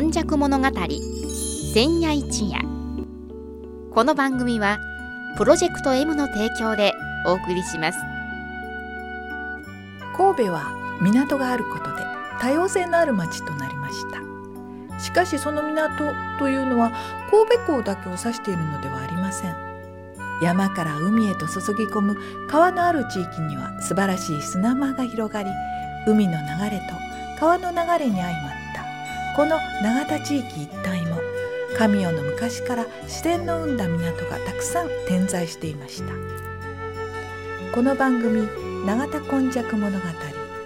今昔物語千夜一夜。この番組はプロジェクト M の提供でお送りします。神戸は港があることで多様性のある町となりました。しかしその港というのは神戸港だけを指しているのではありません。山から海へと注ぎ込む川のある地域には素晴らしい砂間が広がり海の流れと川の流れに相まったこの永田地域一帯も神代の昔から自然の生んだ港がたくさん点在していました。この番組「永田根弱物語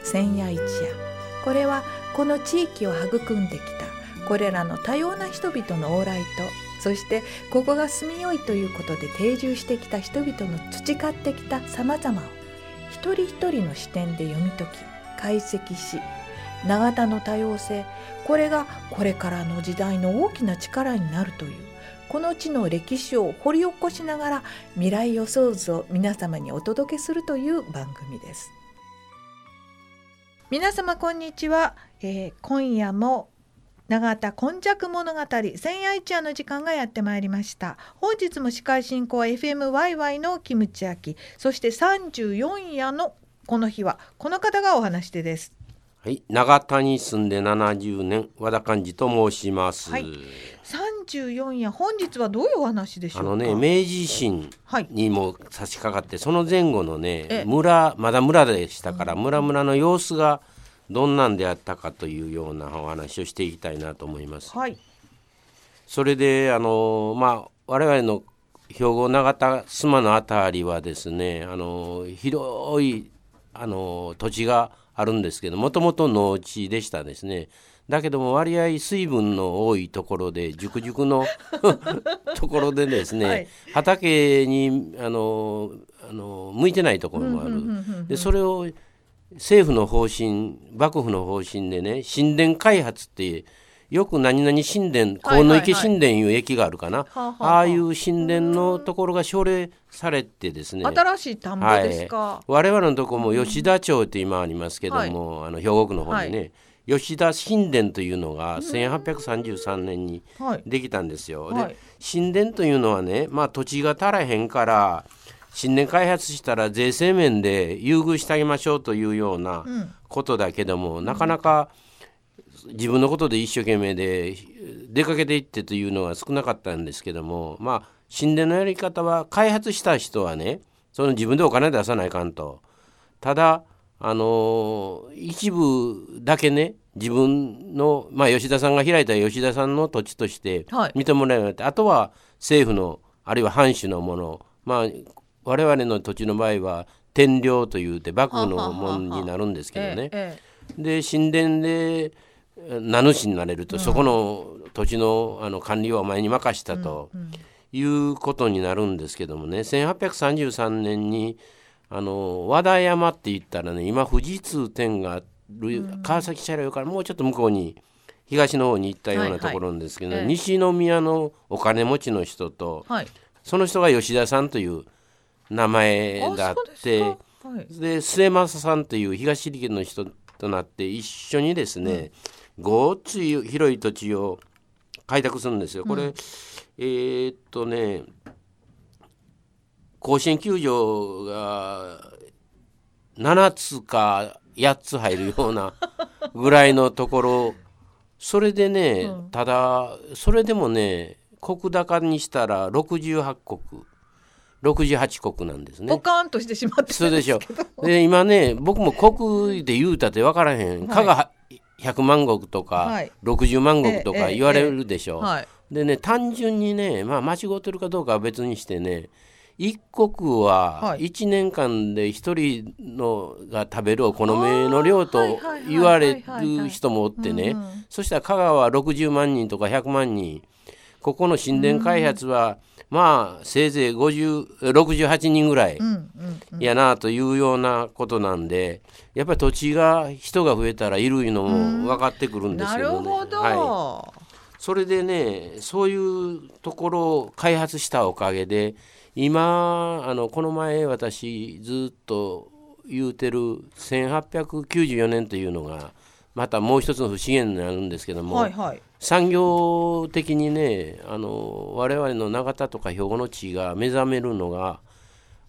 千夜一夜」これはこの地域を育んできたこれらの多様な人々の往来とそしてここが住みよいということで定住してきた人々の培ってきたさまざまを一人一人の視点で読み解き解析し永田の多様性これがこれからの時代の大きな力になるというこの地の歴史を掘り起こしながら未来予想図を皆様にお届けするという番組です。皆様こんにちは、えー、今夜も永田今昔物語千夜一夜の時間がやってまいりました。本日も司会進行は FMYY のキムチ焼きそして34夜のこの日はこの方がお話しです。はい、長田に住んで70年和田寛治と申します。はい、34夜本日はどういうお話でしょうあのね明治維新にも差し掛かって、はい、その前後のね村まだ村でしたから、うん、村々の様子がどんなんであったかというようなお話をしていきたいなと思います。はい、それであのまあ我々の兵庫長田須磨の辺りはですねあの広いあの土地があるんですけどもともと農地でしたですね。だけども割合水分の多いところで熟々の ところでですね、はい、畑にあのあの向いてないところもある。でそれを政府の方針幕府の方針でね神殿開発ってよく何々神殿河野池神殿いう駅があるかな、ああいう神殿のところが奨励されてですね。新しい田んぼですか、はい、我々のとこも吉田町って今ありますけども、はい、あの兵庫区の方にね、はい、吉田神殿というのが1833年にできたんですよ。で神殿というのはね、まあ、土地が足らへんから神殿開発したら税制面で優遇してあげましょうというようなことだけども、うん、なかなか、うん自分のことで一生懸命で出かけていってというのは少なかったんですけどもまあ神殿のやり方は開発した人はねその自分でお金出さないかんと。ただあの一部だけね自分の、まあ、吉田さんが開いた吉田さんの土地として認められて、はい、あとは政府のあるいは藩主のものまあ我々の土地の場合は天領というて幕府のものになるんですけどね。で神殿で名主になれると、うん、そこの土地のあの管理はお前に任したと、いうことになるんですけどもね。1833年にあの和田山って言ったらね今富士通店がある川崎車両からもうちょっと向こうに東の方に行ったようなところなんですけど、西宮のお金持ちの人と、はい、その人が吉田さんという名前があってで、はい、末政さんという東利権の人となって一緒にですね、うんごっつい広い土地を開拓するんですよ。これ、うん、えー、っとね甲子園球場が7つか8つ入るようなぐらいのところ。それでね、うん、ただそれでもね石高にしたら68国。68国なんですね。ポカーンとしてしまってそうでしょ。で今ね僕も国で言うたって分からへん、はい、が100万石とか、はい、60万石とか言われるでしょ。はい、でね単純にね、まあ、間違ってるかどうかは別にしてね一国は1年間で1人のが食べるお好みの量と言われる人もおってね。そしたら香川は60万人とか100万人ここの神殿開発は、まあせいぜい68人ぐらいやなというようなことなんでやっぱり土地が人が増えたらいるのも分かってくるんですけどね。はい、それでねそういうところを開発したおかげで今あのこの前私ずっと言うてる1894年というのがまたもう一つの不資源になるんですけども、はいはい、産業的にねあの我々の永田とか兵庫の地が目覚めるのが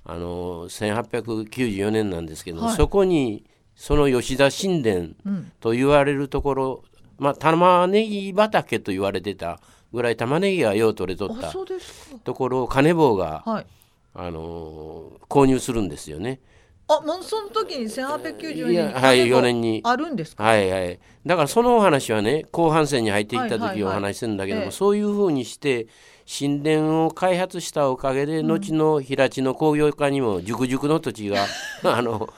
あの1894年なんですけど、はい、そこにその吉田神殿と言われるところ、うん、まあ玉ねぎ畑と言われてたぐらい玉ねぎがよう取れとったところを金棒が、はい、あの購入するんですよね。あもうその時に1890年はい、4年に。あるんですか？はいはい。だからそのお話はね後半戦に入っていった時お話しするんだけども、はいはいはい、そういうふうにして神殿を開発したおかげで、うん、後の平地の工業化にも熟々の土地が あの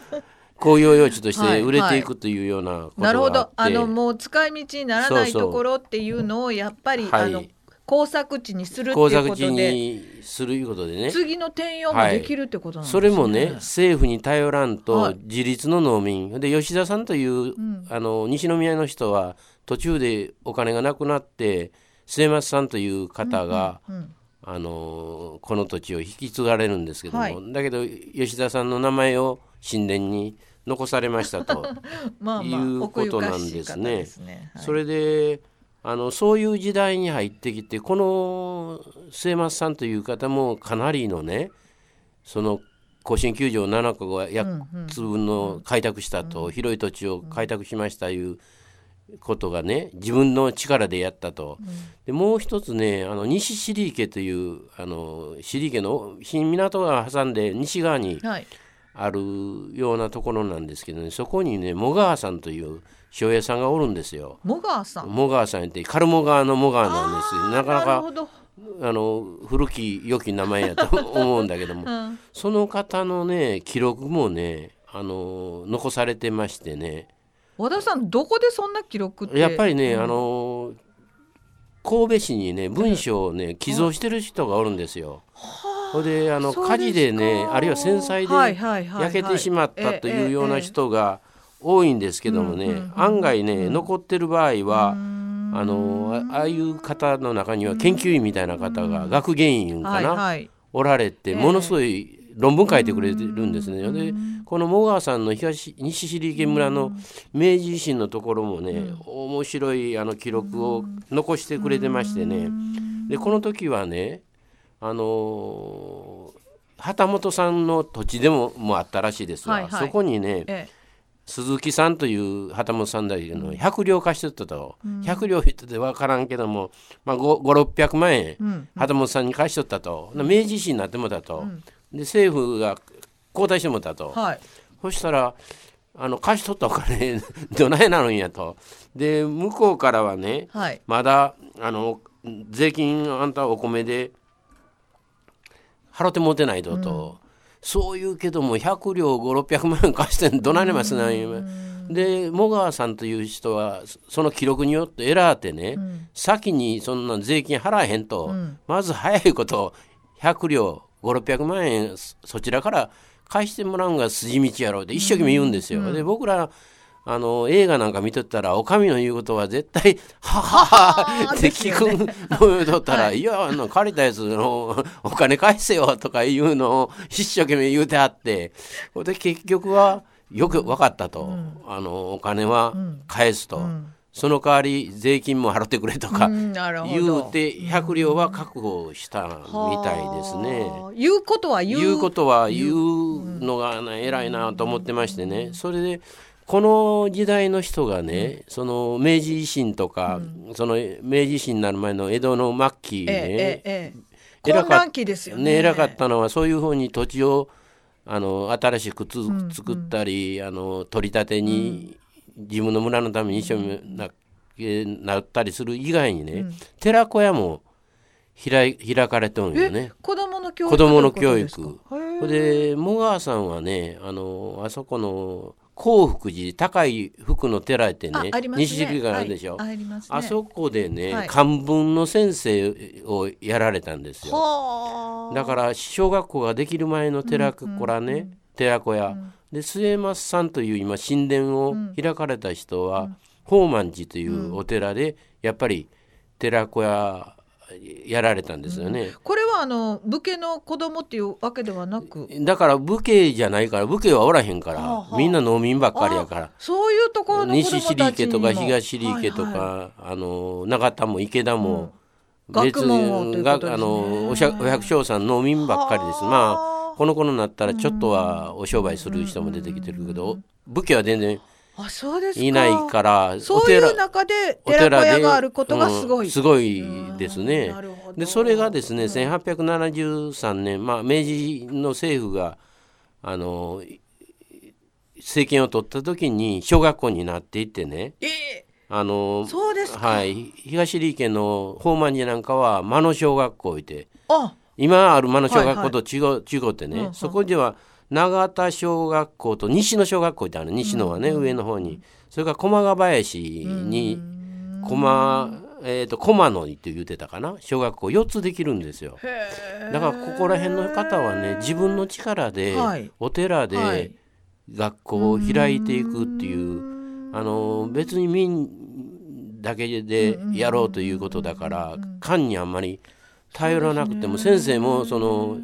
工業用地として売れていくというようなことがあって、はいはい、なるほど。あのもう使い道にならないところっていうのをやっぱり、あの工作地にするっていうことでにするいうことでね。次の転用もできるってことなんですね、はい、それもね政府に頼らんと自立の農民、はい、で吉田さんという、うん、あの西宮の人は途中でお金がなくなって末松さんという方が、うんうんうん。あのこの土地を引き継がれるんですけども、はい、だけど吉田さんの名前を神殿に残されましたと まあ、まあ、いうことなんですね。すね。はい、それであのそういう時代に入ってきてこの末松さんという方もかなりのねその甲子園球場7個が約つ分の開拓したと、広い土地を開拓しましたいうことがね自分の力でやったと、でもう一つねあの西尻池というあの尻池の新港が挟んで西側にあるようなところなんですけどね。そこにね茂川さんという塩屋さんがおるんですよ。モガーさん？モガーさんってカルモ川のモガーなんですなかなかあの古き良き名前やと 思うんだけども、うん、その方のね記録もねあの残されてましてね。和田さんどこでそんな記録やっぱりね、うん、あの神戸市にね文章をね寄贈してる人がおるんですよ。ほ、であの火事でねあるいは戦災で焼けてしまったというような人が多いんですけどもね、案外ね残ってる場合はあのああいう方の中には研究員みたいな方が学芸員かな、おられてものすごい論文書いてくれてるんですね。でこの茂川さんの東西尻池村の明治維新のところもね面白いあの記録を残してくれてましてね。でこの時はねあの旗本さんの土地でももあったらしいですが、はいはい、そこにね、ええ。鈴木さんという旗本さんだけど100両貸してたと、うん、100両ってて分からんけども、まあ、5600万円、うん、旗本さんに貸しとったと、うん、明治維新になってもたと、うん、で政府が交代してもたと、はい、そしたらあの貸し取ったお金 どないなるんやと。で向こうからはね、はい、まだあの税金あんたお米で払ってもてないと。と。そう言うけども100両5600万円貸してどないりますねで茂川さんという人はその記録によってエラーってね、うん、先にそんな税金払えへんと、うん、まず早いこと100両5600万円そちらから返してもらうんが筋道やろうって一生懸命言うんですよ。うん、で僕らあの映画なんか見とったらお上の言うことは絶対「ははは」って聞くの言うとったら「い。やあの借りたやつのお金返せよ」とかいうのを一生懸命言うてあってで結局はよく分かったと、うん、あのお金は返すと。うん。その代わり税金も払ってくれとか言うて100両は確保したみたいですね。言うことは言う。言うことは言うのが偉いなと思ってましてね。それでこの時代の人がね、その明治維新とか、うん、その明治維新になる前の江戸の末期ね、ええええ、偉かですよね。偉かったのはそういうふうに土地をあの新しくつ、うん、作ったりあの取り立てに、自分の村のために一生懸命なったりする以外にね、寺子屋も開開かれてるんよね。子供の教育子供の教育。で茂川さんはねあのあそこの興福寺高い福の寺ってね、ね、西宿があるでしょ、はいあね、あそこでね、はい、漢文の先生をやられたんですよ。だから小学校ができる前の寺子らね、うんうん、寺子屋、うん、で末松さんという今神殿を開かれた人は、うん、宝満寺というお寺でやっぱり寺子屋やられたんですよね、これははあの武家の子供っていうわけではなく？だから武家じゃないから武家はおらへんから、はあ、みんな農民ばっかりやから。そういうところの西尻池とか東尻池とか、はいはい、あの永田も池田も、別に、があのお百姓さん農民ばっかりです。まあこの頃になったらちょっとはお商売する人も出てきてるけど武家は全然あそうですいないからそういう中で寺子屋があることがすごい、うん、すごいですね。でそれがですね、うん、1873年、まあ、明治の政府があの政権を取った時に小学校になっていってね、えー、あのそうですはい東利家の宝満寺なんかは間野小学校いてあ。今ある間野小学校と違うはい。はい、違うってね、うんうん、そこでは永田小学校と西野小学校ってある西野はね、うん、上の方に。それから駒ヶ林に駒えーと、駒野って言ってたかな？小学校4つできるんですよ。だからここら辺の方はね自分の力で、お寺で学校を開いていくっていう、あの別に民だけでやろうということだから官にあんまり頼らなくても先生もその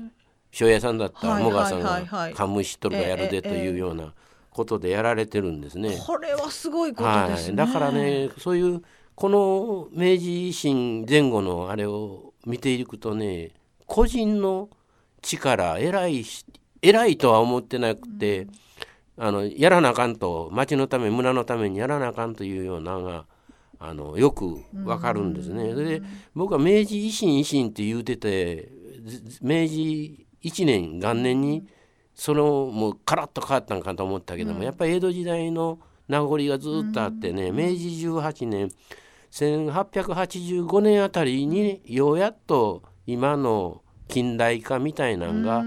庄屋さんだったもがさんが冠しとるがやるでというようなことでやられてるんですね。これはすごいことですね、はい、だからねそういうこの明治維新前後のあれを見ていくとね個人の力偉い偉いとは思ってなくて、うん、あのやらなあかんと町のため村のためにやらなあかんというようながあのよくわかるんですね。それで僕は明治維新維新って言うてて明治1年元年にそのもうカラッと変わったんかと思ったけども、やっぱり江戸時代の名残がずっとあってね、明治18年1885年あたりにようやっと今の近代化みたいなんが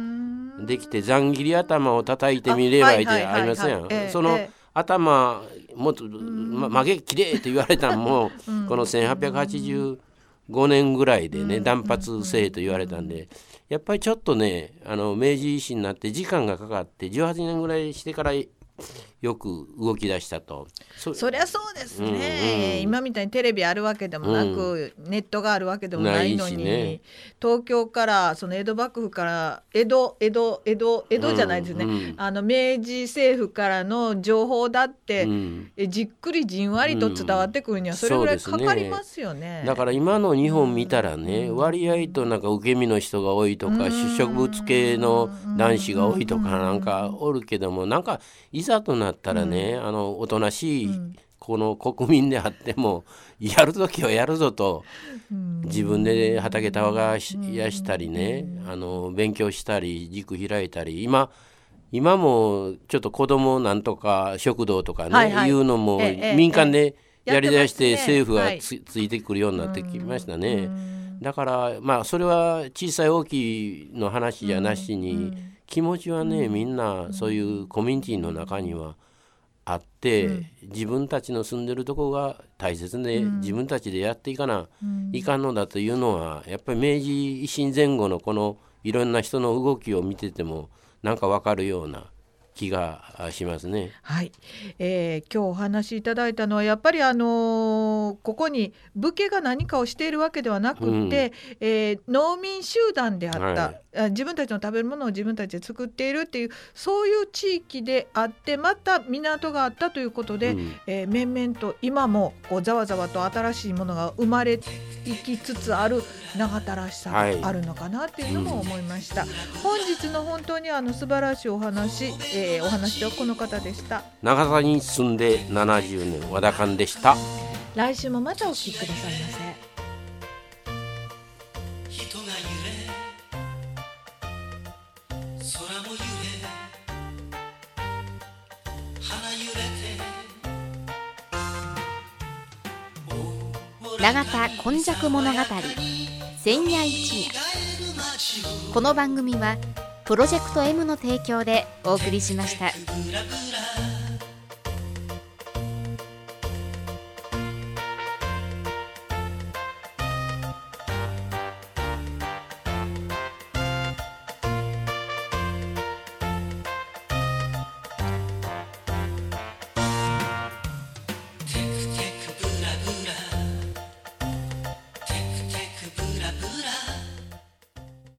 できてざん切り頭を叩いてみればいいでありません。その頭もっと、ま、曲げきれいと言われたのも、この1885年ぐらいでね断髪せえと言われたんでやっぱりちょっとねあの明治維新になって時間がかかって18年ぐらいしてからよく動き出したと。そりゃそうですね、うんうん、今みたいにテレビあるわけでもなく、うん、ネットがあるわけでもないのに、ね、東京からその江戸幕府から江戸江戸江戸江戸じゃないですね、うんうん、あの明治政府からの情報だって、うん、えじっくりじんわりと伝わってくるにはそれぐらいかかりますよね。ね、だから今の日本見たらね、割合となんか受け身の人が多いとか、主植物系の男子が多いとかなんかおるけどもなんかいざとなったらね、あのおとなしいこの国民であっても やる時はやるぞと自分で畑耕したりねあの勉強したり塾開いたり今今もちょっと子供なんとか食堂とかね、はいはい、いうのも民間でやりだして政府がつ,、い、てくるようになってきましたね。だからまあそれは小さい大きいの話じゃなしに気持ちはねみんなそういうコミュニティの中にはあって、うん、自分たちの住んでるとこが大切で、うん、自分たちでやっていかな、うん、いかんのだというのはやっぱり明治維新前後のこのいろんな人の動きを見ててもなんか分かるような気がしますね。はい、えー、今日お話しいただいたのはやっぱりあのー、ここに武家が何かをしているわけではなくて、うん、えー、農民集団であった、はい、自分たちの食べるものを自分たちで作っているっていうそういう地域であってまた港があったということで、うん、えー、面々と今もこうざわざわと新しいものが生まれいきつつある長田らしさがあるのかなっていうのも思いました。はいうん、本日の本当にあの素晴らしいお話、えーえー、お話はこの方でした。長田に住んで70年和田勘でした。来週もまたお聞きくださいませ。永田今昔物語千夜一夜。この番組はプロジェクト M の提供でお送りしました。